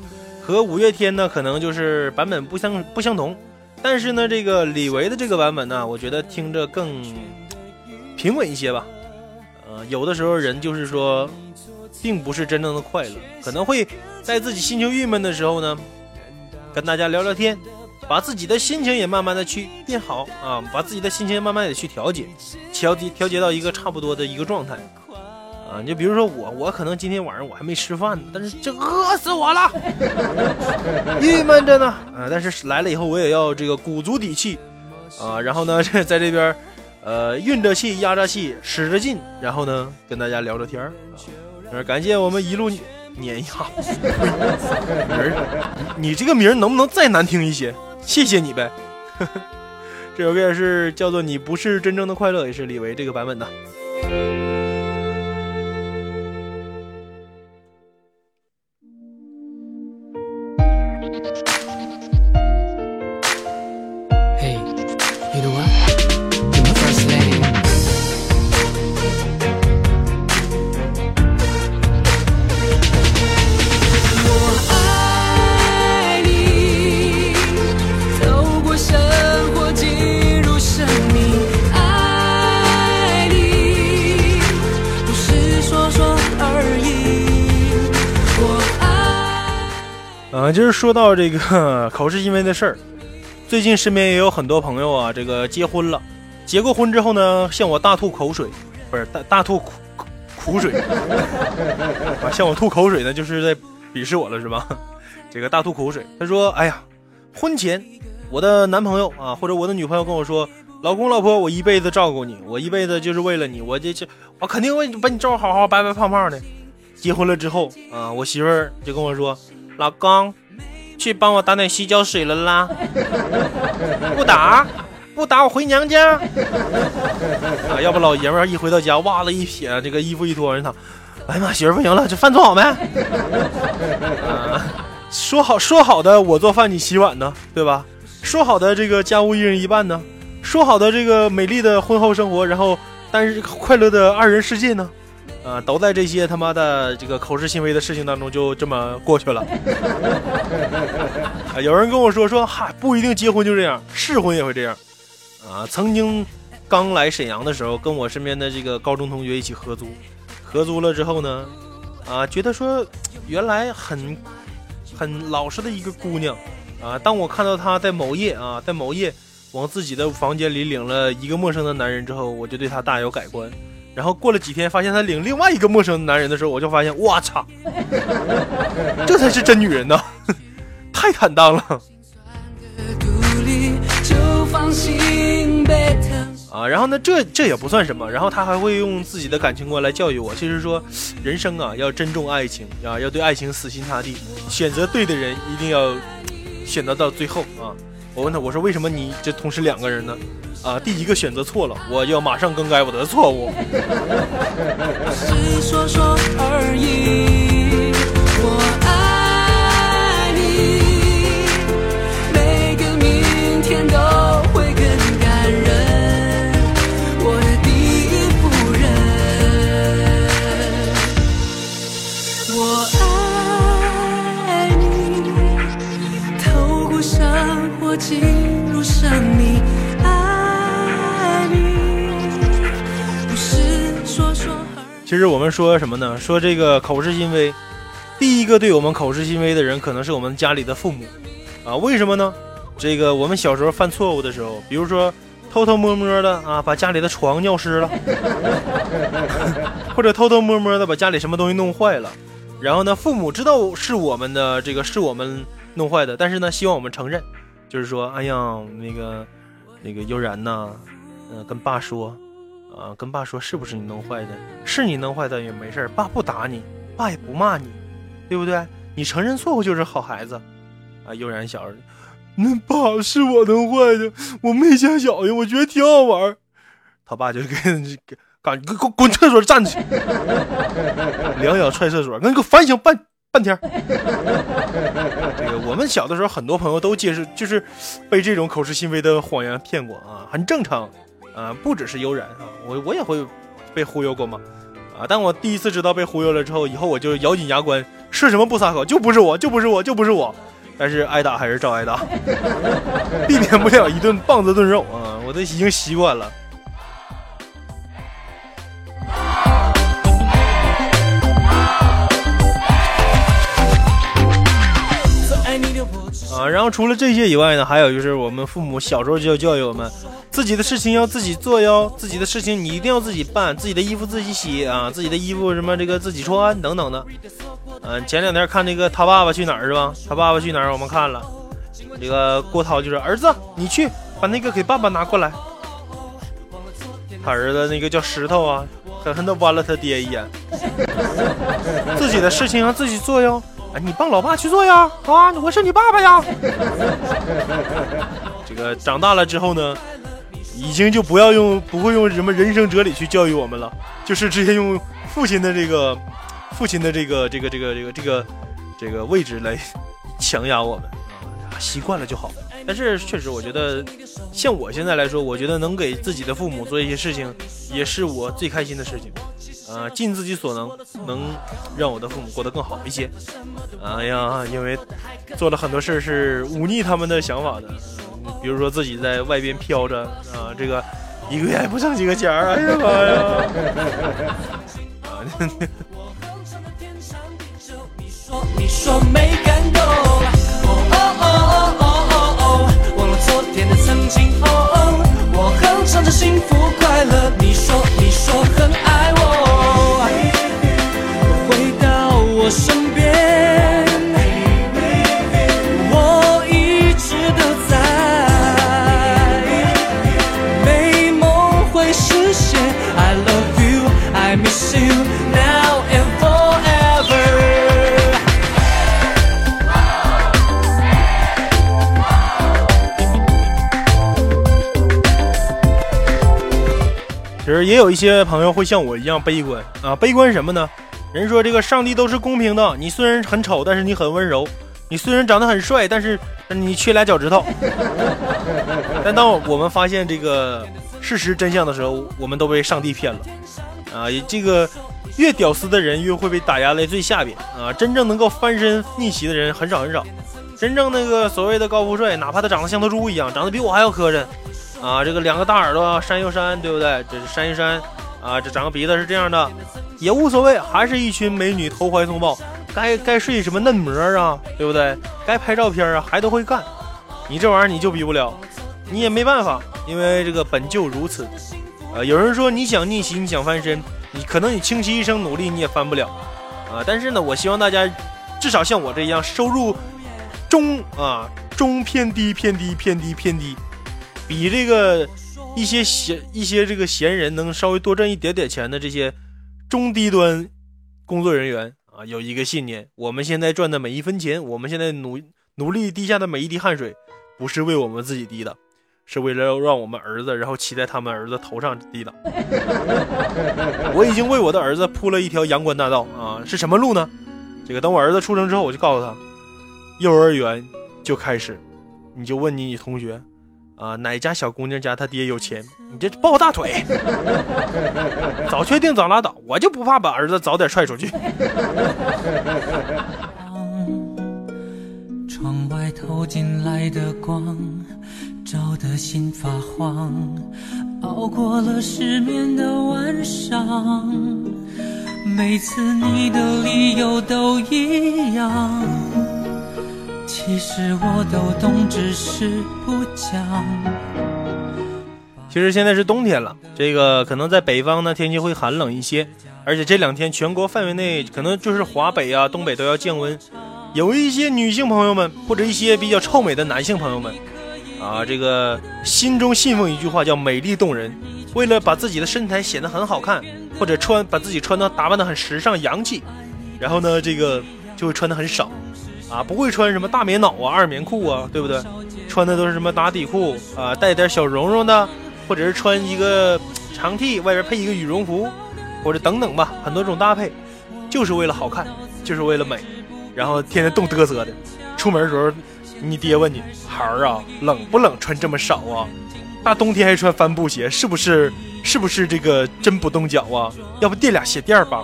和五月天呢，可能就是版本不相不相同。但是呢，这个李维的这个版本呢，我觉得听着更平稳一些吧。呃，有的时候人就是说，并不是真正的快乐，可能会在自己心情郁闷的时候呢，跟大家聊聊天，把自己的心情也慢慢的去变好啊，把自己的心情慢慢的去调节，调节调节到一个差不多的一个状态。啊，就比如说我，我可能今天晚上我还没吃饭呢，但是这饿死我了，郁闷着呢。啊，但是来了以后我也要这个鼓足底气，啊，然后呢这 在这边，呃，运着气，压着气，使着劲，然后呢跟大家聊着天儿。啊，感谢我们一路碾压。儿，你这个名儿能不能再难听一些？谢谢你呗。这首歌也是叫做《你不是真正的快乐》，也是李维这个版本的。说到这个 口是心非的事儿，最近身边也有很多朋友啊，这个结婚了，结过婚之后呢，向我大吐口水，不是大大吐苦苦水，啊，向我吐口水呢，就是在鄙视我了是吧？这个大吐口水，他说：“哎呀，婚前我的男朋友啊，或者我的女朋友跟我说，老公老婆，我一辈子照顾你，我一辈子就是为了你，我这这我肯定会把你照顾好好，白白胖胖的。结婚了之后啊，我媳妇儿就跟我说，老公，去帮我打点洗脚水了啦，不打。”不打我回娘家啊！要不老爷们一回到家，袜子一撇，这个衣服一脱，人他，哎呀妈，媳妇不行了，这饭做好没？啊，说好说好的，我做饭你洗碗呢，对吧？说好的这个家务一人一半呢？说好的这个美丽的婚后生活，然后但是快乐的二人世界呢？啊，都在这些他妈的这个口是心非的事情当中就这么过去了。啊，有人跟我说说，哈，不一定结婚就这样，试婚也会这样。啊，曾经刚来沈阳的时候，跟我身边的这个高中同学一起合租，合租了之后呢，啊，觉得说原来很很老实的一个姑娘，啊，当我看到她在某夜啊，在某夜往自己的房间里领了一个陌生的男人之后，我就对她大有改观。然后过了几天，发现她领另外一个陌生的男人的时候，我就发现，我操，这才是真女人呢，太坦荡了。啊，然后呢，这这也不算什么，然后他还会用自己的感情观来教育我，就是说，人生啊，要珍重爱情啊，要对爱情死心塌地，选择对的人一定要选择到最后啊。我问他，我说为什么你这同时两个人呢？啊，第一个选择错了，我要马上更改我的错误。是说说而已，进入生命，其实我们说什么呢？说这个口是心非，第一个对我们口是心非的人，可能是我们家里的父母啊。为什么呢？这个我们小时候犯错误的时候，比如说偷偷摸摸的啊，把家里的床尿湿了，或者偷偷摸摸的把家里什么东西弄坏了，然后呢，父母知道是我们的这个是我们弄坏的，但是呢，希望我们承认。就是说，哎呀，那个，那个悠然呐，嗯，跟爸说，啊，跟爸说，是不是你弄坏的？是你弄坏的也没事爸不打你，爸也不骂你，对不对？你承认错误就是好孩子，啊，悠然小，那爸是我弄坏的，我没想小心，我觉得挺好玩。他爸就给给赶给给我滚厕所站去，两脚踹厕所，那你给我反省半。半天 这个我们小的时候，很多朋友都接受，就是被这种口是心非的谎言骗过啊，很正常啊，不只是悠然啊，我我也会被忽悠过嘛。啊，但我第一次知道被忽悠了之后，以后我就咬紧牙关，是什么不撒口，就不是我，就不是我，就不是我，但是挨打还是照挨打，避免不了一顿棒子炖肉啊，我都已经习惯了。啊，然后除了这些以外呢，还有就是我们父母小时候就教育我们，自己的事情要自己做哟，自己的事情你一定要自己办，自己的衣服自己洗啊，自己的衣服什么这个自己穿等等的。嗯，前两天看那个他爸爸去哪儿是吧？他爸爸去哪儿？我们看了，这个郭涛就说：“儿子，你去把那个给爸爸拿过来。”他儿子那个叫石头啊，狠狠地剜了他爹一眼。自己的事情要自己做哟。你帮老爸去做呀！啊，我是你爸爸呀。这个长大了之后呢，已经就不要用不会用什么人生哲理去教育我们了，就是直接用父亲的这个父亲的这个这个这个这个这个这个位置来强压我们啊，习惯了就好。但是确实，我觉得像我现在来说，我觉得能给自己的父母做一些事情，也是我最开心的事情。呃，尽自己所能，能让我的父母过得更好一些。哎呀，因为做了很多事是忤逆他们的想法的，比如说自己在外边飘着，啊、这个一个月还不挣几个钱儿，哎呀妈呀！忘了昨天的曾经。哦哦有一些朋友会像我一样悲观啊，悲观什么呢？人说这个上帝都是公平的，你虽然很丑，但是你很温柔；你虽然长得很帅，但是你缺俩脚趾头。但当我们发现这个事实真相的时候，我们都被上帝骗了啊！这个越屌丝的人越会被打压在最下边啊！真正能够翻身逆袭的人很少很少。真正那个所谓的高富帅，哪怕他长得像头猪一样，长得比我还要磕碜啊！这个两个大耳朵扇又扇，对不对？这是扇一扇啊！这长个鼻子是这样的，也无所谓，还是一群美女投怀送抱。该该睡什么嫩模啊，对不对？该拍照片啊，还都会干。你这玩意儿你就比不了。你也没办法，因为这个本就如此。呃，有人说你想逆袭，你想翻身，你可能你倾其一生努力你也翻不了啊。但是呢，我希望大家至少像我这样，收入中啊中偏低偏低偏低偏低，比这个一些闲一些这个闲人能稍微多挣一点点钱的这些中低端工作人员啊，有一个信念：我们现在赚的每一分钱，我们现在努努力滴下的每一滴汗水，不是为我们自己滴的。是为了让我们儿子，然后骑在他们儿子头上滴的。我已经为我的儿子铺了一条阳关大道啊！是什么路呢？这个等我儿子出生之后，我就告诉他，幼儿园就开始，你就问你你同学啊，哪家小姑娘家她爹有钱，你这抱大腿，早确定早拉倒，我就不怕把儿子早点踹出去。窗外透进来的光。照得心发慌，熬过了失眠的晚上。每次你的理由都一样，其实我都懂，只是不讲。其实现在是冬天了，这个可能在北方呢天气会寒冷一些，而且这两天全国范围内可能就是华北啊、东北都要降温。有一些女性朋友们，或者一些比较臭美的男性朋友们。啊，这个心中信奉一句话叫“美丽动人”，为了把自己的身材显得很好看，或者穿把自己穿的打扮的很时尚洋气，然后呢，这个就会穿的很少，啊，不会穿什么大棉袄啊、二棉裤啊，对不对？穿的都是什么打底裤啊，带点小绒绒的，或者是穿一个长 T 外边配一个羽绒服，或者等等吧，很多种搭配，就是为了好看，就是为了美，然后天天冻嘚瑟的，出门的时候。你爹问你孩儿啊，冷不冷？穿这么少啊？大冬天还穿帆布鞋，是不是？是不是这个真不冻脚啊？要不垫俩鞋垫吧？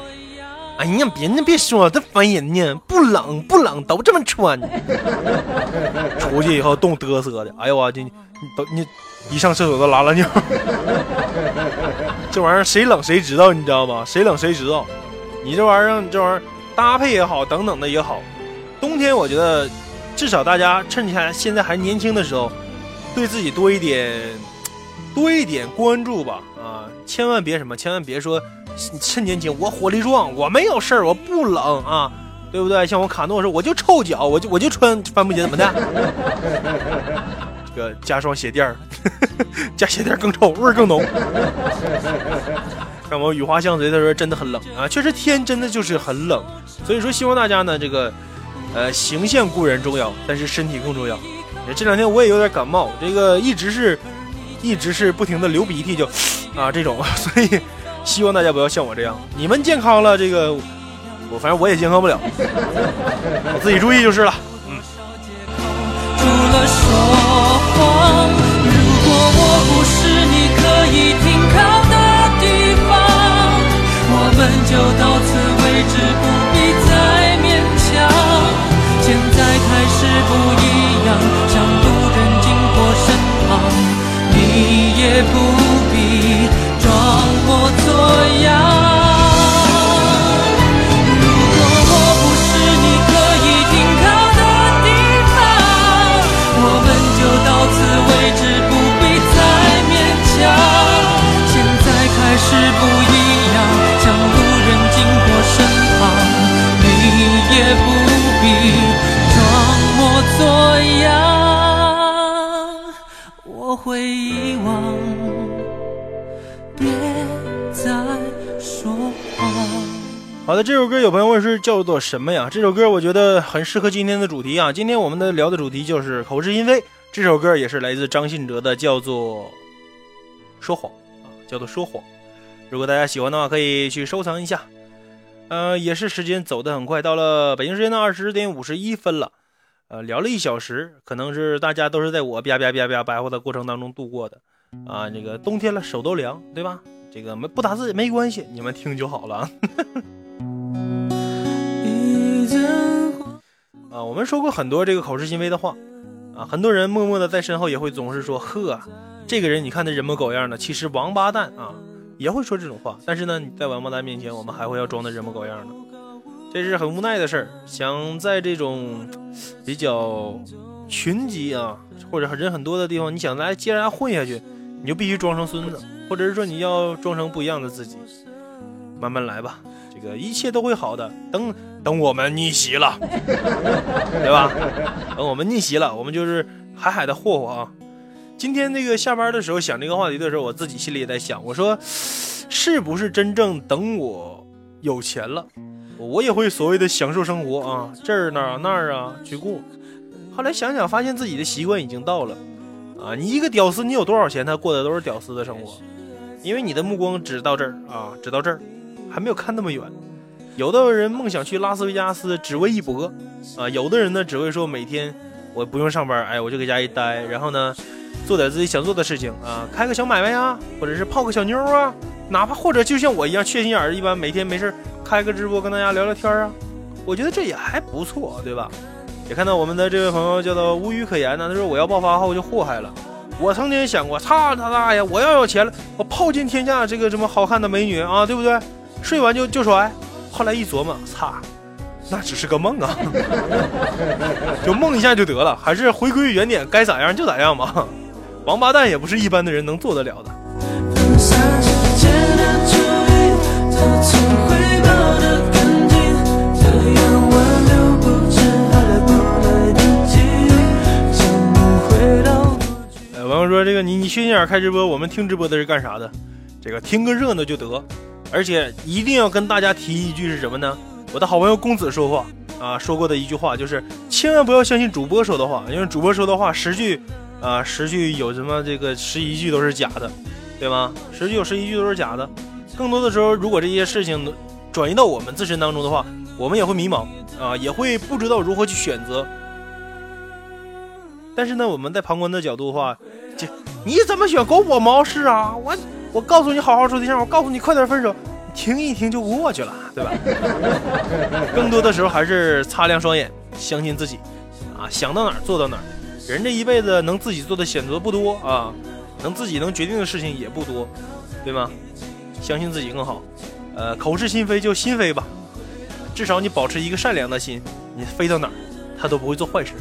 哎呀，别那别说，这烦人呢！不冷不冷，都这么穿。出去以后冻嘚瑟的，哎呦我这你都你一上厕所都拉拉尿。这玩意儿谁冷谁知道，你知道吗？谁冷谁知道。你这玩意儿，这玩意儿搭配也好，等等的也好。冬天我觉得。至少大家趁你还现在还年轻的时候，对自己多一点，多一点关注吧啊！千万别什么，千万别说趁年轻我火力壮，我没有事儿，我不冷啊，对不对？像我卡诺说，我就臭脚，我就我就穿帆布鞋，怎么的？这个加双鞋垫儿，加鞋垫更臭，味儿更浓。看我雨花相随他说真的很冷啊，确实天真的就是很冷，所以说希望大家呢这个。呃，形象固然重要，但是身体更重要。这两天我也有点感冒，这个一直是，一直是不停的流鼻涕，就啊这种，所以希望大家不要像我这样。你们健康了，这个我反正我也健康不了，我 自己注意就是了。嗯。除了说谎，如果我不是你可以停靠的地方，我们就到此为止，不必再勉强。现在开始不一样，像路人经过身旁，你也不是不一样，像路人经过身旁，你也不必装模作样。我会遗忘，别再说谎好的，这首歌有朋友问是叫做什么呀？这首歌我觉得很适合今天的主题啊。今天我们的聊的主题就是口是心非。这首歌也是来自张信哲的，叫做说谎啊，叫做说谎。如果大家喜欢的话，可以去收藏一下。呃，也是时间走得很快，到了北京时间的二十点五十一分了。呃，聊了一小时，可能是大家都是在我吧吧吧吧白话的过程当中度过的。啊，这个冬天了，手都凉，对吧？这个没不打字也没关系，你们听就好了。啊，我们说过很多这个口是心非的话，啊，很多人默默的在身后也会总是说，呵，这个人你看他人模狗样的，其实王八蛋啊，也会说这种话。但是呢，你在王八蛋面前，我们还会要装的人模狗样的，这是很无奈的事儿。想在这种比较群集啊，或者人很多的地方，你想来接着混下去。你就必须装成孙子，或者是说你要装成不一样的自己，慢慢来吧，这个一切都会好的。等等我们逆袭了，对吧？等我们逆袭了，我们就是海海的霍霍啊！今天那个下班的时候想这个话题的时候，我自己心里也在想，我说是不是真正等我有钱了，我也会所谓的享受生活啊，这儿那儿那儿啊去过。后来想想，发现自己的习惯已经到了。啊，你一个屌丝，你有多少钱，他过的都是屌丝的生活，因为你的目光只到这儿啊，只到这儿，还没有看那么远。有的人梦想去拉斯维加斯，只为一搏啊；有的人呢，只会说每天我不用上班，哎，我就搁家一待，然后呢，做点自己想做的事情啊，开个小买卖呀，或者是泡个小妞啊，哪怕或者就像我一样缺心眼儿一般，每天没事开个直播跟大家聊聊天啊，我觉得这也还不错，对吧？也看到我们的这位朋友叫做无语可言呢，他说我要爆发后就祸害了。我曾经想过，操他大爷！我要有钱了，我泡尽天下这个什么好看的美女啊，对不对？睡完就就甩。后来一琢磨，操，那只是个梦啊，就梦一下就得了，还是回归原点，该咋样就咋样吧。王八蛋也不是一般的人能做得了的。王说这个你你缺心眼开直播，我们听直播的是干啥的？这个听个热闹就得，而且一定要跟大家提一句是什么呢？我的好朋友公子说话啊说过的一句话就是，千万不要相信主播说的话，因为主播说的话十句啊十句有什么这个十一句都是假的，对吗？十句有十一句都是假的。更多的时候，如果这些事情转移到我们自身当中的话，我们也会迷茫啊，也会不知道如何去选择。但是呢，我们在旁观的角度的话。你怎么选狗我毛事啊？我我告诉你好好处对象，我告诉你快点分手，听一听就过去了，对吧？更多的时候还是擦亮双眼，相信自己啊，想到哪儿做到哪儿。人这一辈子能自己做的选择不多啊，能自己能决定的事情也不多，对吗？相信自己更好。呃，口是心非就心非吧，至少你保持一个善良的心，你飞到哪儿，他都不会做坏事。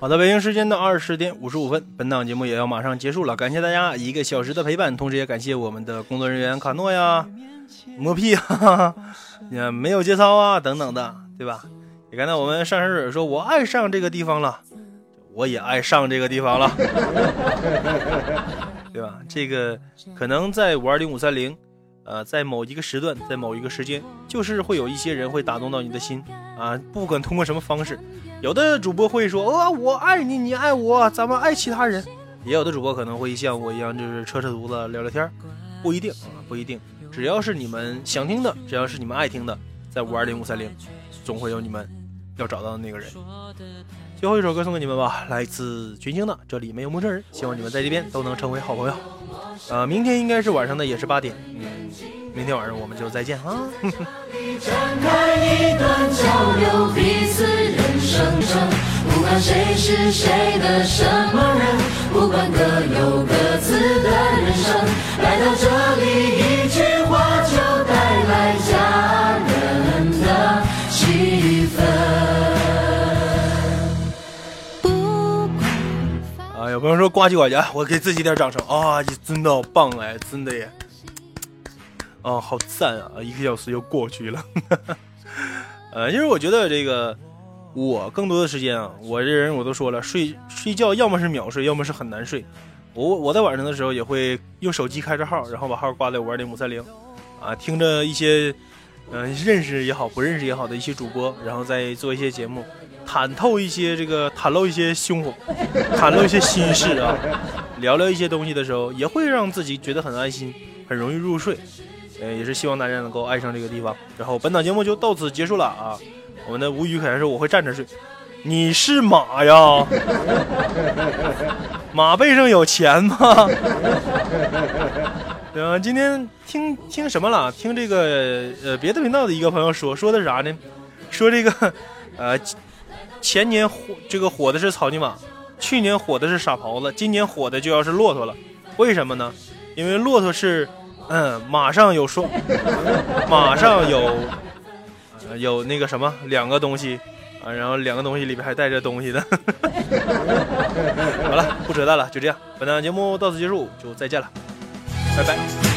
好的，北京时间的二十点五十五分，本档节目也要马上结束了。感谢大家一个小时的陪伴，同时也感谢我们的工作人员卡诺呀、磨屁啊、没有节操啊等等的，对吧？也看到我们上山水说：“我爱上这个地方了，我也爱上这个地方了，对吧？”这个可能在五二零五三零，呃，在某一个时段，在某一个时间，就是会有一些人会打动到你的心啊，不管通过什么方式，有的主播会说呃，我爱你，你爱我，咱们爱其他人，也有的主播可能会像我一样，就是扯扯犊子聊聊天，不一定啊，不一定，只要是你们想听的，只要是你们爱听的，在五二零五三零，总会有你们要找到的那个人。最后一首歌送给你们吧，来自群星的《这里没有陌生人》，希望你们在这边都能成为好朋友。呃，明天应该是晚上的，也是八点。嗯，明天晚上我们就再见啊！展开一段交流，彼此人生程。不管谁是谁的什么人，不管各有各自的人生。来到这里，一句话就带来家人的气氛。啊，有朋友说呱唧呱唧，我给自己点掌声啊！你真的好棒哎，真的耶！啊，好赞啊！一个小时又过去了。呃，因为我觉得这个我更多的时间啊，我这人我都说了，睡睡觉要么是秒睡，要么是很难睡。我我在晚上的时候也会用手机开着号，然后把号挂在五二零五三零，啊，听着一些嗯、认识也好，不认识也好的一些主播，然后再做一些节目。袒透一些这个，袒露一些胸怀，袒露一些心事啊，聊聊一些东西的时候，也会让自己觉得很安心，很容易入睡。呃，也是希望大家能够爱上这个地方。然后本档节目就到此结束了啊！我们的吴语可能是我会站着睡，你是马呀？马背上有钱吗？对啊，今天听听什么了？听这个呃别的频道的一个朋友说说的啥呢？说这个呃。前年火这个火的是草泥马，去年火的是傻狍子，今年火的就要是骆驼了。为什么呢？因为骆驼是，嗯，马上有双，马上有，有那个什么两个东西啊，然后两个东西里边还带着东西的。好了，不扯淡了，就这样，本档节目到此结束，就再见了，拜拜。